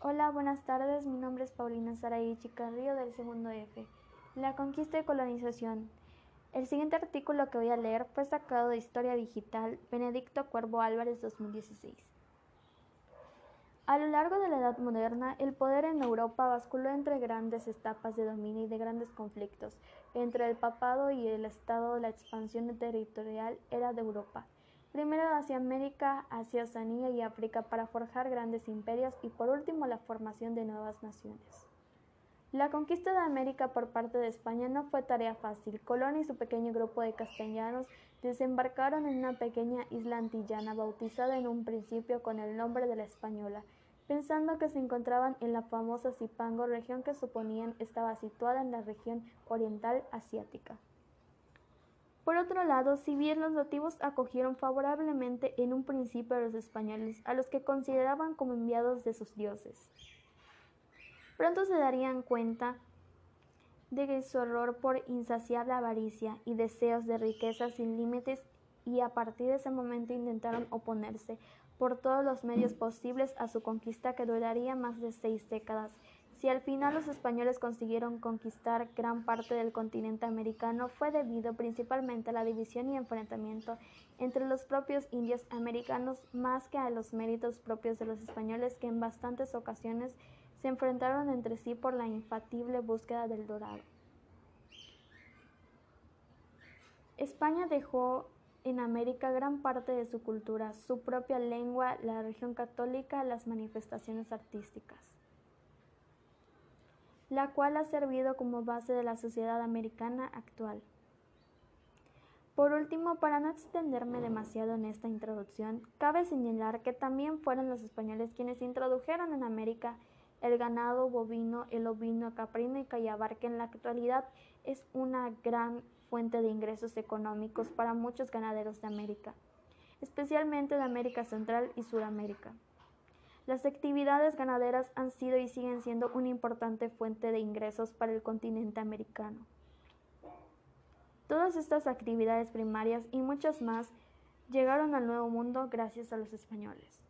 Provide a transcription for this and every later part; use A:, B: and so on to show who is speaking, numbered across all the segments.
A: Hola, buenas tardes. Mi nombre es Paulina Saraí Chicarrillo del segundo F. La conquista y colonización. El siguiente artículo que voy a leer fue sacado de Historia Digital, Benedicto Cuervo Álvarez 2016. A lo largo de la Edad Moderna, el poder en Europa basculó entre grandes etapas de dominio y de grandes conflictos. Entre el papado y el Estado, la expansión territorial era de Europa primero hacia América, hacia Oceanía y África para forjar grandes imperios y por último la formación de nuevas naciones. La conquista de América por parte de España no fue tarea fácil. Colón y su pequeño grupo de castellanos desembarcaron en una pequeña isla antillana bautizada en un principio con el nombre de la Española, pensando que se encontraban en la famosa Zipango, región que suponían estaba situada en la región oriental asiática. Por otro lado, si bien los nativos acogieron favorablemente en un principio a los españoles, a los que consideraban como enviados de sus dioses, pronto se darían cuenta de su horror por insaciable avaricia y deseos de riqueza sin límites y a partir de ese momento intentaron oponerse por todos los medios posibles a su conquista que duraría más de seis décadas si al final los españoles consiguieron conquistar gran parte del continente americano fue debido principalmente a la división y enfrentamiento entre los propios indios americanos más que a los méritos propios de los españoles que en bastantes ocasiones se enfrentaron entre sí por la infatible búsqueda del dorado. España dejó en América gran parte de su cultura, su propia lengua, la religión católica, las manifestaciones artísticas la cual ha servido como base de la sociedad americana actual. Por último, para no extenderme demasiado en esta introducción, cabe señalar que también fueron los españoles quienes introdujeron en América el ganado bovino, el ovino, caprino y callabar, que en la actualidad es una gran fuente de ingresos económicos para muchos ganaderos de América, especialmente de América Central y Sudamérica. Las actividades ganaderas han sido y siguen siendo una importante fuente de ingresos para el continente americano. Todas estas actividades primarias y muchas más llegaron al Nuevo Mundo gracias a los españoles.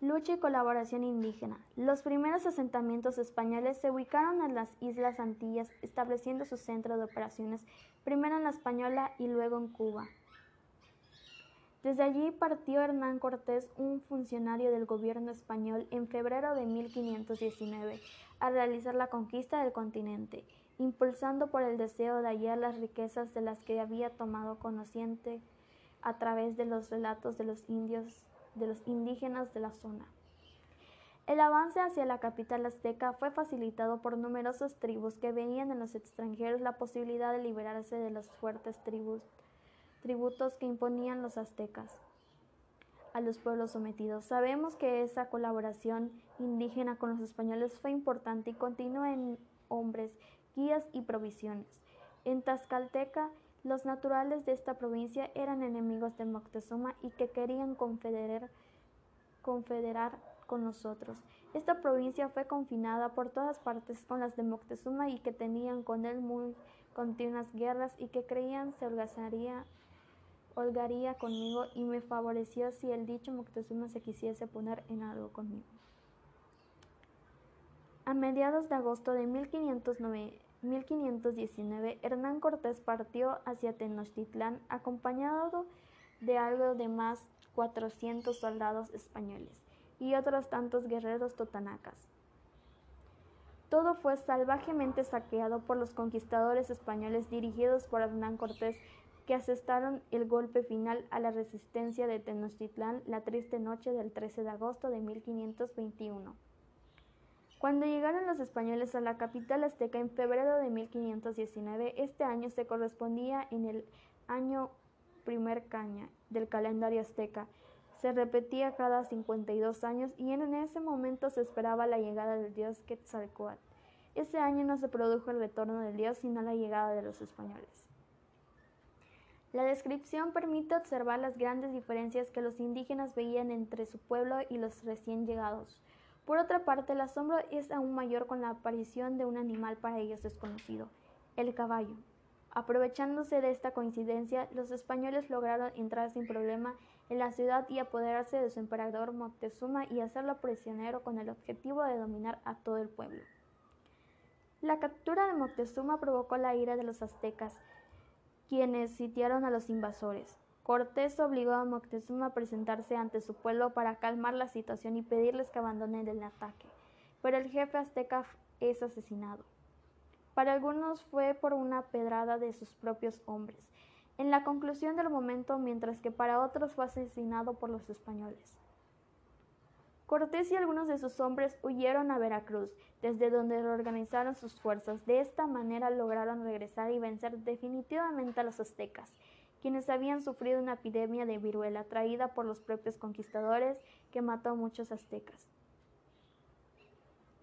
A: Lucha y colaboración indígena. Los primeros asentamientos españoles se ubicaron en las Islas Antillas, estableciendo su centro de operaciones primero en la Española y luego en Cuba. Desde allí partió Hernán Cortés, un funcionario del gobierno español, en febrero de 1519 a realizar la conquista del continente, impulsando por el deseo de hallar las riquezas de las que había tomado conociente a través de los relatos de los indios, de los indígenas de la zona. El avance hacia la capital azteca fue facilitado por numerosas tribus que veían en los extranjeros la posibilidad de liberarse de las fuertes tribus tributos que imponían los aztecas a los pueblos sometidos. Sabemos que esa colaboración indígena con los españoles fue importante y continúa en hombres, guías y provisiones. En Tazcalteca, los naturales de esta provincia eran enemigos de Moctezuma y que querían confederar, confederar con nosotros. Esta provincia fue confinada por todas partes con las de Moctezuma y que tenían con él muy continuas guerras y que creían se holgazaría holgaría conmigo y me favoreció si el dicho Moctezuma se quisiese poner en algo conmigo. A mediados de agosto de 1519, Hernán Cortés partió hacia Tenochtitlán acompañado de algo de más 400 soldados españoles y otros tantos guerreros totanacas. Todo fue salvajemente saqueado por los conquistadores españoles dirigidos por Hernán Cortés que asestaron el golpe final a la resistencia de Tenochtitlán la triste noche del 13 de agosto de 1521. Cuando llegaron los españoles a la capital azteca en febrero de 1519, este año se correspondía en el año primer caña del calendario azteca. Se repetía cada 52 años y en ese momento se esperaba la llegada del dios Quetzalcoatl. Ese año no se produjo el retorno del dios, sino la llegada de los españoles. La descripción permite observar las grandes diferencias que los indígenas veían entre su pueblo y los recién llegados. Por otra parte, el asombro es aún mayor con la aparición de un animal para ellos desconocido, el caballo. Aprovechándose de esta coincidencia, los españoles lograron entrar sin problema en la ciudad y apoderarse de su emperador Moctezuma y hacerlo prisionero con el objetivo de dominar a todo el pueblo. La captura de Moctezuma provocó la ira de los aztecas, quienes sitiaron a los invasores. Cortés obligó a Moctezuma a presentarse ante su pueblo para calmar la situación y pedirles que abandonen el ataque, pero el jefe azteca es asesinado. Para algunos fue por una pedrada de sus propios hombres, en la conclusión del momento, mientras que para otros fue asesinado por los españoles. Cortés y algunos de sus hombres huyeron a Veracruz, desde donde reorganizaron sus fuerzas. De esta manera lograron regresar y vencer definitivamente a los aztecas, quienes habían sufrido una epidemia de viruela traída por los propios conquistadores que mató a muchos aztecas.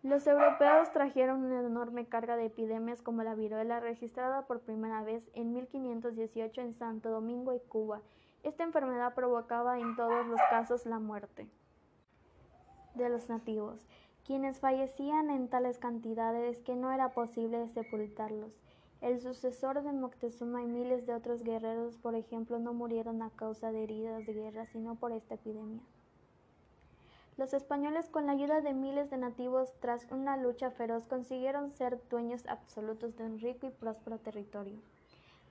A: Los europeos trajeron una enorme carga de epidemias como la viruela registrada por primera vez en 1518 en Santo Domingo y Cuba. Esta enfermedad provocaba en todos los casos la muerte de los nativos, quienes fallecían en tales cantidades que no era posible sepultarlos. El sucesor de Moctezuma y miles de otros guerreros, por ejemplo, no murieron a causa de heridas de guerra, sino por esta epidemia. Los españoles, con la ayuda de miles de nativos, tras una lucha feroz, consiguieron ser dueños absolutos de un rico y próspero territorio.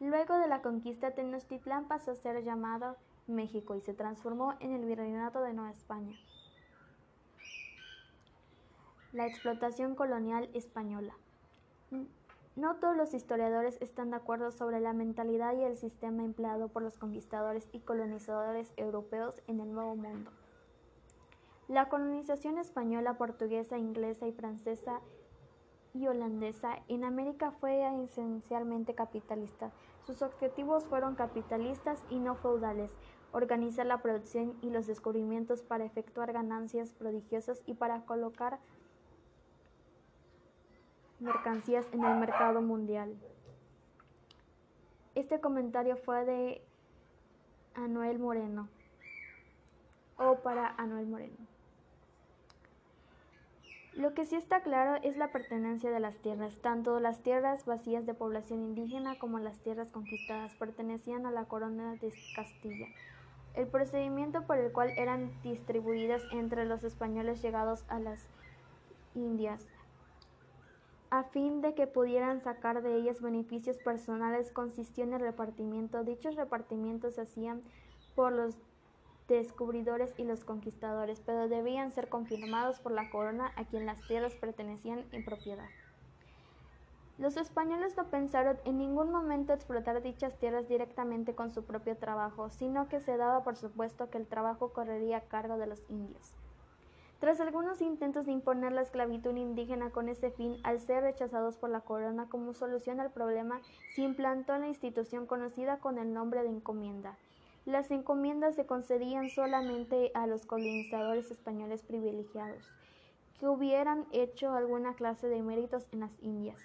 A: Luego de la conquista, Tenochtitlán pasó a ser llamado México y se transformó en el virreinato de Nueva España la explotación colonial española. No todos los historiadores están de acuerdo sobre la mentalidad y el sistema empleado por los conquistadores y colonizadores europeos en el Nuevo Mundo. La colonización española, portuguesa, inglesa y francesa y holandesa en América fue esencialmente capitalista. Sus objetivos fueron capitalistas y no feudales, organizar la producción y los descubrimientos para efectuar ganancias prodigiosas y para colocar mercancías en el mercado mundial. Este comentario fue de Anuel Moreno o para Anuel Moreno. Lo que sí está claro es la pertenencia de las tierras. Tanto las tierras vacías de población indígena como las tierras conquistadas pertenecían a la corona de Castilla. El procedimiento por el cual eran distribuidas entre los españoles llegados a las Indias a fin de que pudieran sacar de ellas beneficios personales consistió en el repartimiento. Dichos repartimientos se hacían por los descubridores y los conquistadores, pero debían ser confirmados por la corona a quien las tierras pertenecían en propiedad. Los españoles no pensaron en ningún momento explotar dichas tierras directamente con su propio trabajo, sino que se daba por supuesto que el trabajo correría a cargo de los indios. Tras algunos intentos de imponer la esclavitud indígena con ese fin, al ser rechazados por la corona como solución al problema, se implantó la institución conocida con el nombre de encomienda. Las encomiendas se concedían solamente a los colonizadores españoles privilegiados, que hubieran hecho alguna clase de méritos en las Indias.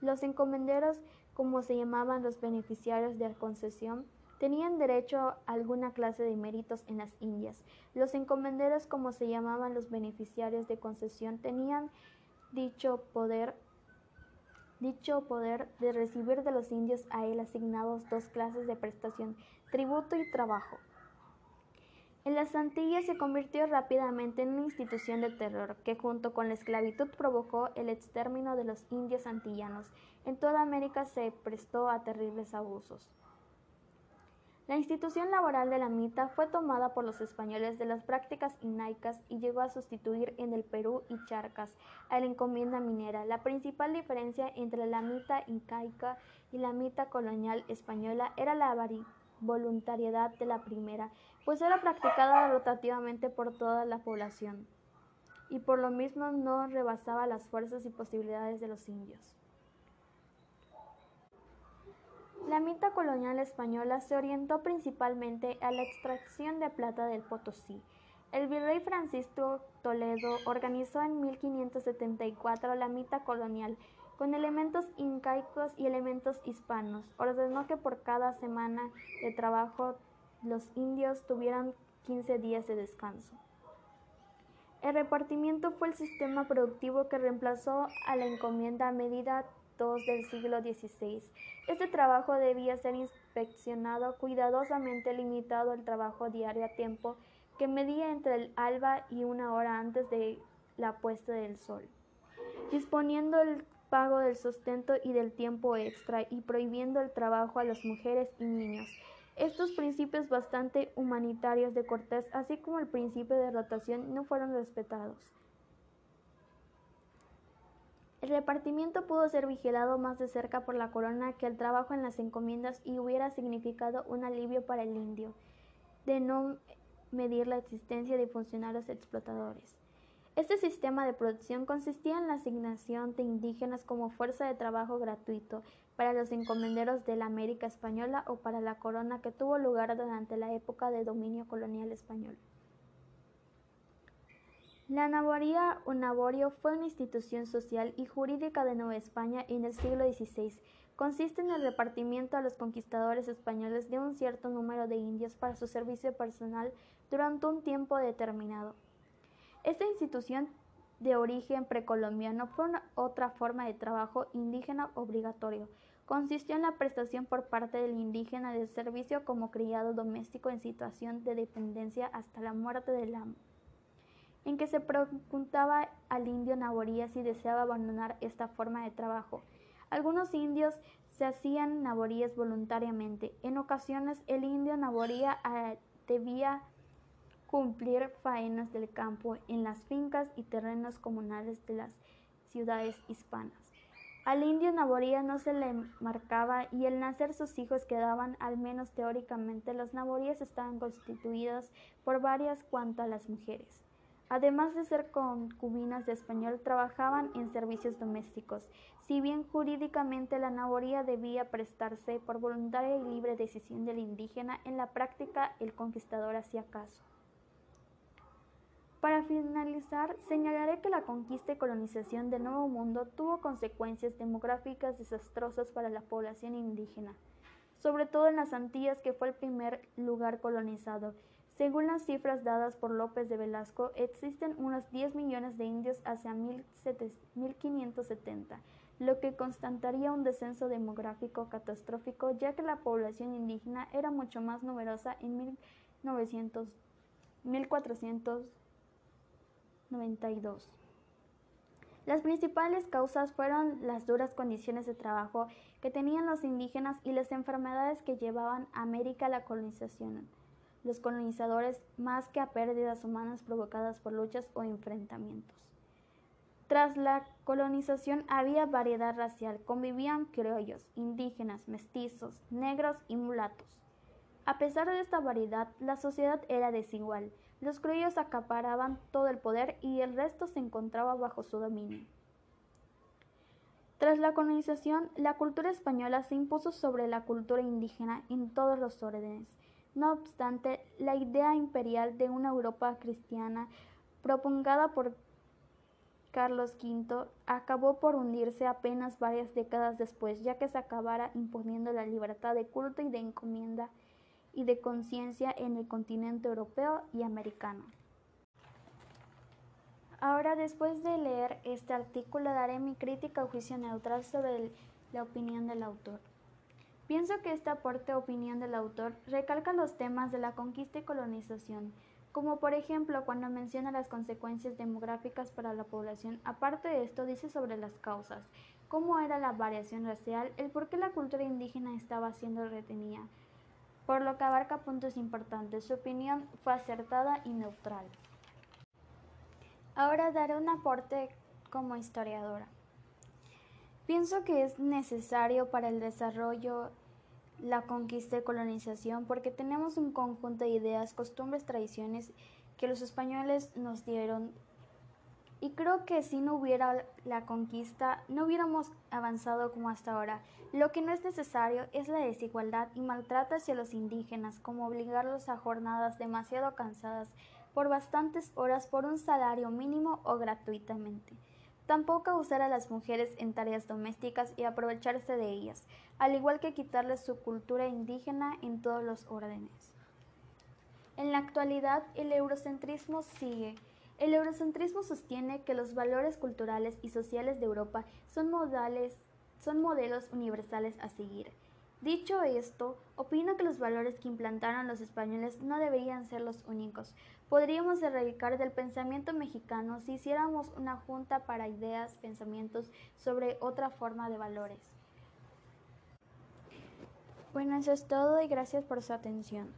A: Los encomenderos, como se llamaban los beneficiarios de la concesión, tenían derecho a alguna clase de méritos en las Indias. Los encomenderos, como se llamaban los beneficiarios de concesión, tenían dicho poder dicho poder de recibir de los indios a él asignados dos clases de prestación, tributo y trabajo. En las Antillas se convirtió rápidamente en una institución de terror que junto con la esclavitud provocó el exterminio de los indios antillanos. En toda América se prestó a terribles abusos. La institución laboral de la mita fue tomada por los españoles de las prácticas incaicas y llegó a sustituir en el Perú y Charcas a la encomienda minera. La principal diferencia entre la mita incaica y la mita colonial española era la voluntariedad de la primera, pues era practicada rotativamente por toda la población y por lo mismo no rebasaba las fuerzas y posibilidades de los indios. La mita colonial española se orientó principalmente a la extracción de plata del Potosí. El virrey Francisco Toledo organizó en 1574 la mita colonial con elementos incaicos y elementos hispanos. Ordenó que por cada semana de trabajo los indios tuvieran 15 días de descanso. El repartimiento fue el sistema productivo que reemplazó a la encomienda a medida del siglo XVI. Este trabajo debía ser perfeccionado, cuidadosamente limitado el trabajo diario a tiempo que medía entre el alba y una hora antes de la puesta del sol, disponiendo el pago del sustento y del tiempo extra y prohibiendo el trabajo a las mujeres y niños. Estos principios bastante humanitarios de Cortés, así como el principio de rotación, no fueron respetados. El repartimiento pudo ser vigilado más de cerca por la corona que el trabajo en las encomiendas y hubiera significado un alivio para el indio, de no medir la existencia de funcionarios explotadores. Este sistema de producción consistía en la asignación de indígenas como fuerza de trabajo gratuito para los encomenderos de la América española o para la corona que tuvo lugar durante la época de dominio colonial español. La naboría o naborio fue una institución social y jurídica de Nueva España en el siglo XVI. Consiste en el repartimiento a los conquistadores españoles de un cierto número de indios para su servicio personal durante un tiempo determinado. Esta institución de origen precolombiano fue otra forma de trabajo indígena obligatorio. Consistió en la prestación por parte del indígena del servicio como criado doméstico en situación de dependencia hasta la muerte del amo en que se preguntaba al indio naboría si deseaba abandonar esta forma de trabajo. Algunos indios se hacían naboríes voluntariamente. En ocasiones el indio naboría ah, debía cumplir faenas del campo en las fincas y terrenos comunales de las ciudades hispanas. Al indio naboría no se le marcaba y al nacer sus hijos quedaban, al menos teóricamente, los naboríes estaban constituidos por varias cuanto a las mujeres. Además de ser concubinas de español, trabajaban en servicios domésticos. Si bien jurídicamente la naboría debía prestarse por voluntaria y libre decisión del indígena, en la práctica el conquistador hacía caso. Para finalizar, señalaré que la conquista y colonización del Nuevo Mundo tuvo consecuencias demográficas desastrosas para la población indígena, sobre todo en las Antillas, que fue el primer lugar colonizado, según las cifras dadas por López de Velasco, existen unos 10 millones de indios hacia 1570, lo que constataría un descenso demográfico catastrófico, ya que la población indígena era mucho más numerosa en 1492. Las principales causas fueron las duras condiciones de trabajo que tenían los indígenas y las enfermedades que llevaban a América la colonización los colonizadores más que a pérdidas humanas provocadas por luchas o enfrentamientos. Tras la colonización había variedad racial, convivían criollos, indígenas, mestizos, negros y mulatos. A pesar de esta variedad, la sociedad era desigual. Los criollos acaparaban todo el poder y el resto se encontraba bajo su dominio. Tras la colonización, la cultura española se impuso sobre la cultura indígena en todos los órdenes no obstante, la idea imperial de una Europa cristiana, propongada por Carlos V, acabó por hundirse apenas varias décadas después, ya que se acabara imponiendo la libertad de culto y de encomienda y de conciencia en el continente europeo y americano. Ahora, después de leer este artículo, daré mi crítica o juicio neutral sobre la opinión del autor. Pienso que este aporte opinión del autor recalca los temas de la conquista y colonización, como por ejemplo cuando menciona las consecuencias demográficas para la población. Aparte de esto, dice sobre las causas, cómo era la variación racial, el por qué la cultura indígena estaba siendo retenida, por lo que abarca puntos importantes. Su opinión fue acertada y neutral. Ahora daré un aporte como historiadora. Pienso que es necesario para el desarrollo, la conquista y colonización porque tenemos un conjunto de ideas, costumbres, tradiciones que los españoles nos dieron y creo que si no hubiera la conquista no hubiéramos avanzado como hasta ahora. Lo que no es necesario es la desigualdad y maltrato hacia los indígenas, como obligarlos a jornadas demasiado cansadas por bastantes horas por un salario mínimo o gratuitamente. Tampoco usar a las mujeres en tareas domésticas y aprovecharse de ellas, al igual que quitarles su cultura indígena en todos los órdenes. En la actualidad, el eurocentrismo sigue. El eurocentrismo sostiene que los valores culturales y sociales de Europa son, modales, son modelos universales a seguir, Dicho esto, opino que los valores que implantaron los españoles no deberían ser los únicos. Podríamos erradicar del pensamiento mexicano si hiciéramos una junta para ideas, pensamientos sobre otra forma de valores. Bueno, eso es todo y gracias por su atención.